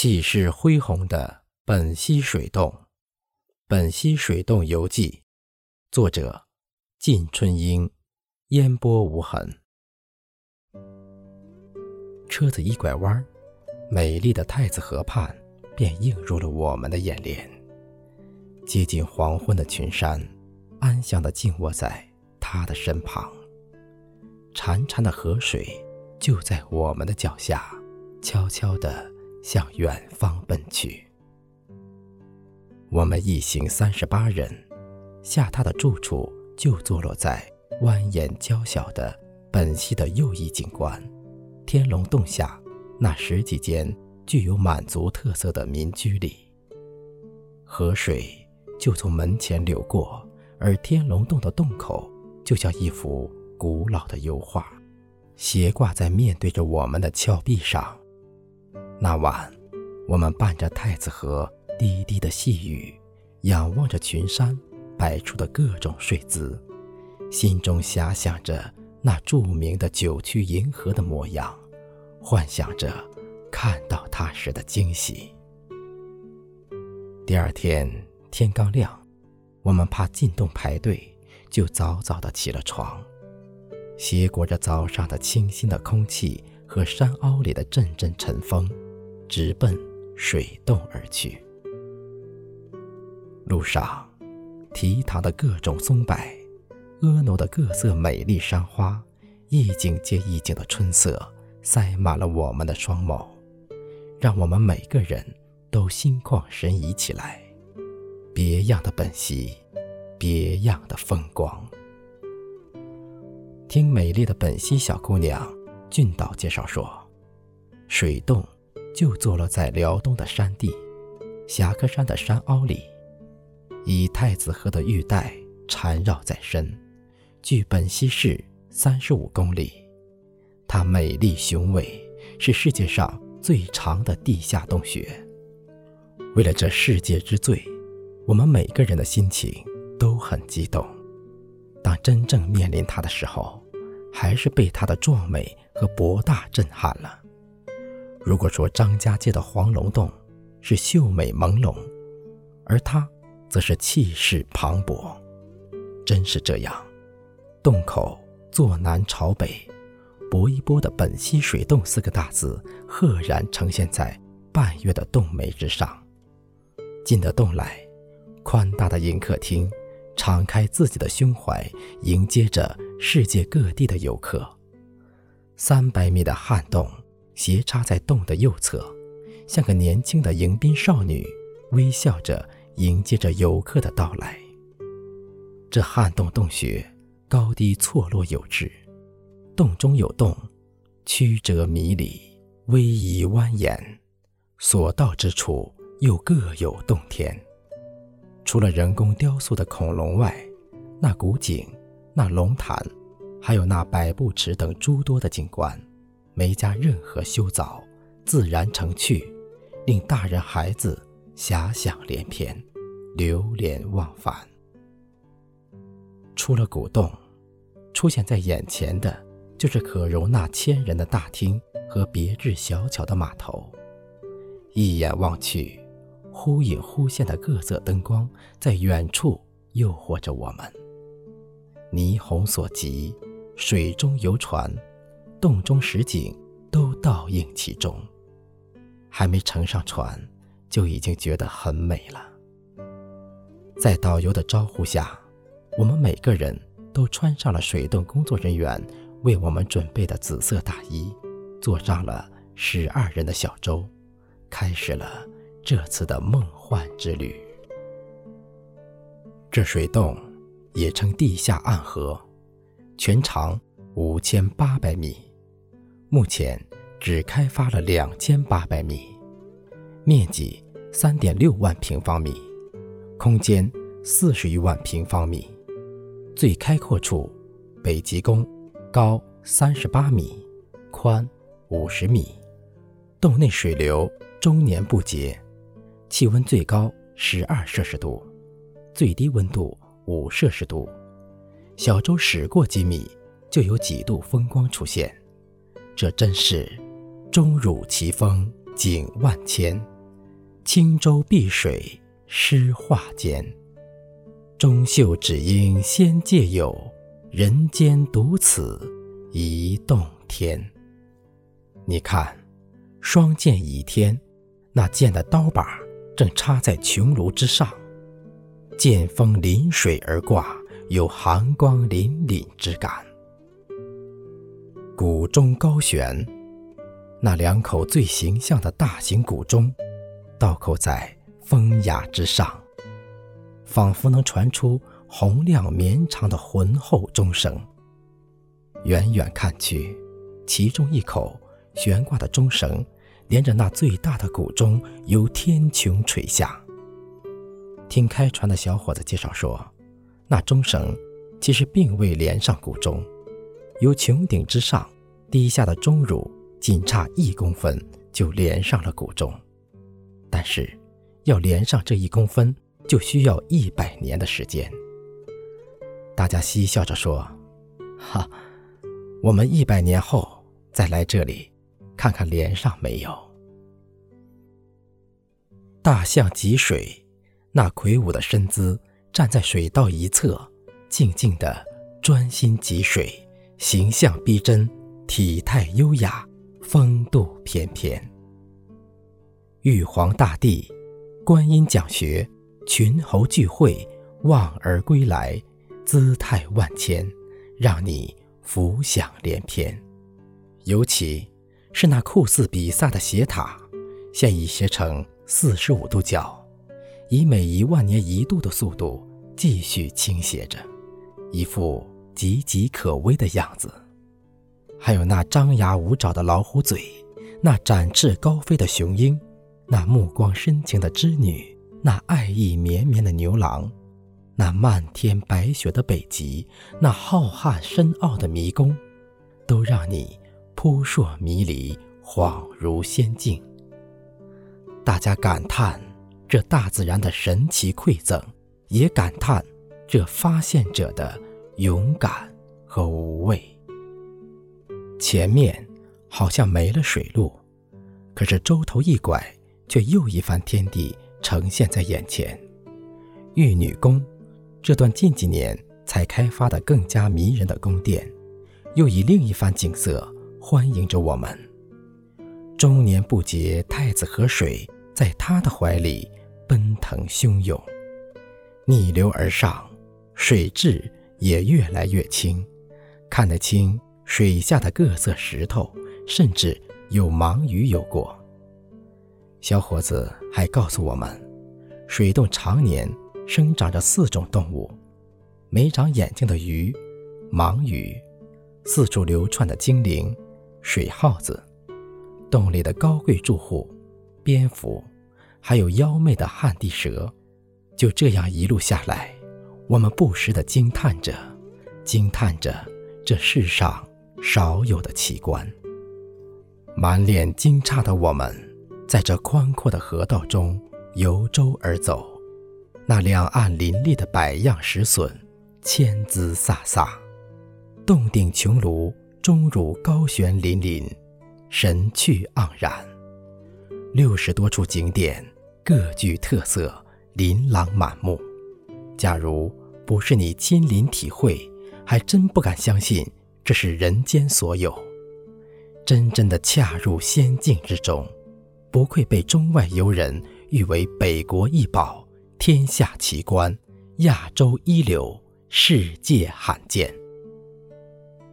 气势恢宏的本溪水洞，《本溪水洞游记》，作者：靳春英，烟波无痕。车子一拐弯，美丽的太子河畔便映入了我们的眼帘。接近黄昏的群山，安详地静卧在他的身旁。潺潺的河水就在我们的脚下，悄悄地向远方奔去。我们一行三十八人，下榻的住处就坐落在蜿蜒娇小的本溪的右翼景观——天龙洞下那十几间具有满族特色的民居里。河水。就从门前流过，而天龙洞的洞口就像一幅古老的油画，斜挂在面对着我们的峭壁上。那晚，我们伴着太子河滴滴的细雨，仰望着群山摆出的各种睡姿，心中遐想着那著名的九曲银河的模样，幻想着看到它时的惊喜。第二天。天刚亮，我们怕进洞排队，就早早的起了床，携裹着早上的清新的空气和山坳里的阵阵晨风，直奔水洞而去。路上，堤塘的各种松柏，婀娜的各色美丽山花，一景接一景的春色，塞满了我们的双眸，让我们每个人都心旷神怡起来。别样的本溪，别样的风光。听美丽的本溪小姑娘俊导介绍说，水洞就坐落在辽东的山地，侠客山的山凹里，以太子河的玉带缠绕在身，距本溪市三十五公里。它美丽雄伟，是世界上最长的地下洞穴。为了这世界之最。我们每个人的心情都很激动，当真正面临它的时候，还是被它的壮美和博大震撼了。如果说张家界的黄龙洞是秀美朦胧，而它则是气势磅礴，真是这样。洞口坐南朝北，搏一波的本溪水洞四个大字赫然呈现在半月的洞楣之上。进得洞来。宽大的迎客厅，敞开自己的胸怀，迎接着世界各地的游客。三百米的旱洞斜插在洞的右侧，像个年轻的迎宾少女，微笑着迎接着游客的到来。这旱洞洞穴高低错落有致，洞中有洞，曲折迷离，逶迤蜿蜒，所到之处又各有洞天。除了人工雕塑的恐龙外，那古井、那龙潭，还有那百步池等诸多的景观，没加任何修造，自然成趣，令大人孩子遐想连篇，流连忘返。出了古洞，出现在眼前的就是可容纳千人的大厅和别致小巧的码头，一眼望去。忽隐忽现的各色灯光在远处诱惑着我们。霓虹所及，水中游船、洞中实景都倒映其中。还没乘上船，就已经觉得很美了。在导游的招呼下，我们每个人都穿上了水洞工作人员为我们准备的紫色大衣，坐上了十二人的小舟，开始了。这次的梦幻之旅，这水洞也称地下暗河，全长五千八百米，目前只开发了两千八百米，面积三点六万平方米，空间四十余万平方米。最开阔处，北极宫，高三十八米，宽五十米，洞内水流终年不竭。气温最高十二摄氏度，最低温度五摄氏度。小舟驶过几米，就有几度风光出现。这真是钟乳奇峰，景万千，轻舟碧水诗画间。中秀只应仙界有，人间独此一洞天。你看，双剑倚天，那剑的刀把正插在穹庐之上，剑锋临水而挂，有寒光凛凛之感。鼓中高悬，那两口最形象的大型鼓钟，倒扣在风崖之上。仿佛能传出洪亮绵长的浑厚钟声。远远看去，其中一口悬挂的钟绳，连着那最大的鼓钟，由天穹垂下。听开船的小伙子介绍说，那钟绳其实并未连上鼓钟，由穹顶之上滴下的钟乳，仅差一公分就连上了古钟。但是，要连上这一公分。就需要一百年的时间。大家嬉笑着说：“哈，我们一百年后再来这里，看看连上没有。”大象汲水，那魁梧的身姿站在水道一侧，静静的专心汲水，形象逼真，体态优雅，风度翩翩。玉皇大帝，观音讲学。群猴聚会，望儿归来，姿态万千，让你浮想联翩。尤其是那酷似比萨的斜塔，现已斜成四十五度角，以每一万年一度的速度继续倾斜着，一副岌岌可危的样子。还有那张牙舞爪的老虎嘴，那展翅高飞的雄鹰，那目光深情的织女。那爱意绵绵的牛郎，那漫天白雪的北极，那浩瀚深奥的迷宫，都让你扑朔迷离，恍如仙境。大家感叹这大自然的神奇馈赠，也感叹这发现者的勇敢和无畏。前面好像没了水路，可是舟头一拐，却又一番天地。呈现在眼前，玉女宫，这段近几年才开发的更加迷人的宫殿，又以另一番景色欢迎着我们。终年不竭太子河水在他的怀里奔腾汹涌，逆流而上，水质也越来越清，看得清水下的各色石头，甚至有盲鱼游过。小伙子还告诉我们，水洞常年生长着四种动物：没长眼睛的鱼、盲鱼，四处流窜的精灵、水耗子，洞里的高贵住户、蝙蝠，还有妖媚的旱地蛇。就这样一路下来，我们不时地惊叹着，惊叹着这世上少有的奇观。满脸惊诧的我们。在这宽阔的河道中游舟而走，那两岸林立的百样石笋，千姿飒飒；洞顶穹庐钟乳高悬粼粼，神趣盎然。六十多处景点各具特色，琳琅满目。假如不是你亲临体会，还真不敢相信这是人间所有，真正的恰入仙境之中。不愧被中外游人誉为北国异宝、天下奇观、亚洲一流、世界罕见。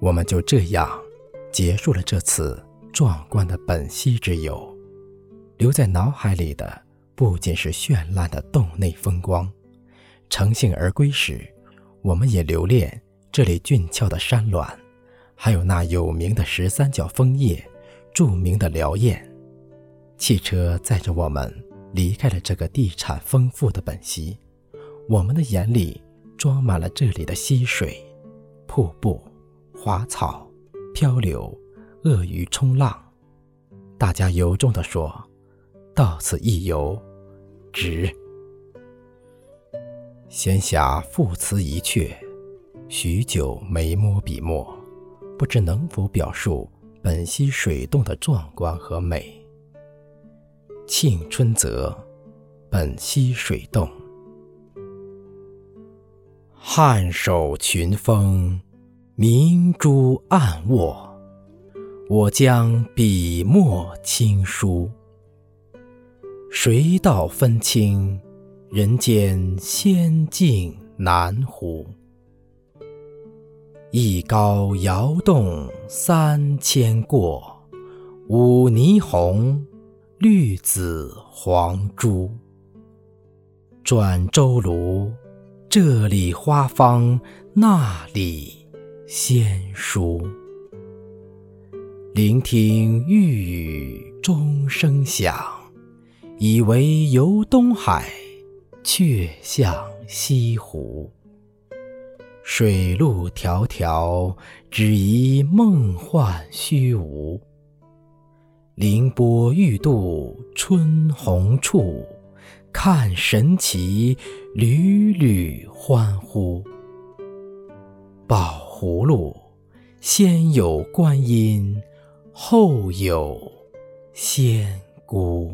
我们就这样结束了这次壮观的本溪之游。留在脑海里的不仅是绚烂的洞内风光，乘兴而归时，我们也留恋这里俊俏的山峦，还有那有名的十三角枫叶、著名的辽燕。汽车载着我们离开了这个地产丰富的本溪，我们的眼里装满了这里的溪水、瀑布、花草、漂流、鳄鱼冲浪。大家由衷地说：“到此一游，值。”闲暇赋词一阙，许久没摸笔墨，不知能否表述本溪水洞的壮观和美。庆春泽，本溪水洞。汉首群峰，明珠暗卧。我将笔墨轻书，谁道分清人间仙境难乎？一高摇动三千过，五霓虹，绿紫黄朱。转舟炉。这里花芳，那里仙书。聆听玉宇钟声响，以为游东海，却向西湖。水路迢迢，只疑梦幻虚无。凌波欲渡春红处。看神奇，缕缕欢呼。宝葫芦，先有观音，后有仙姑。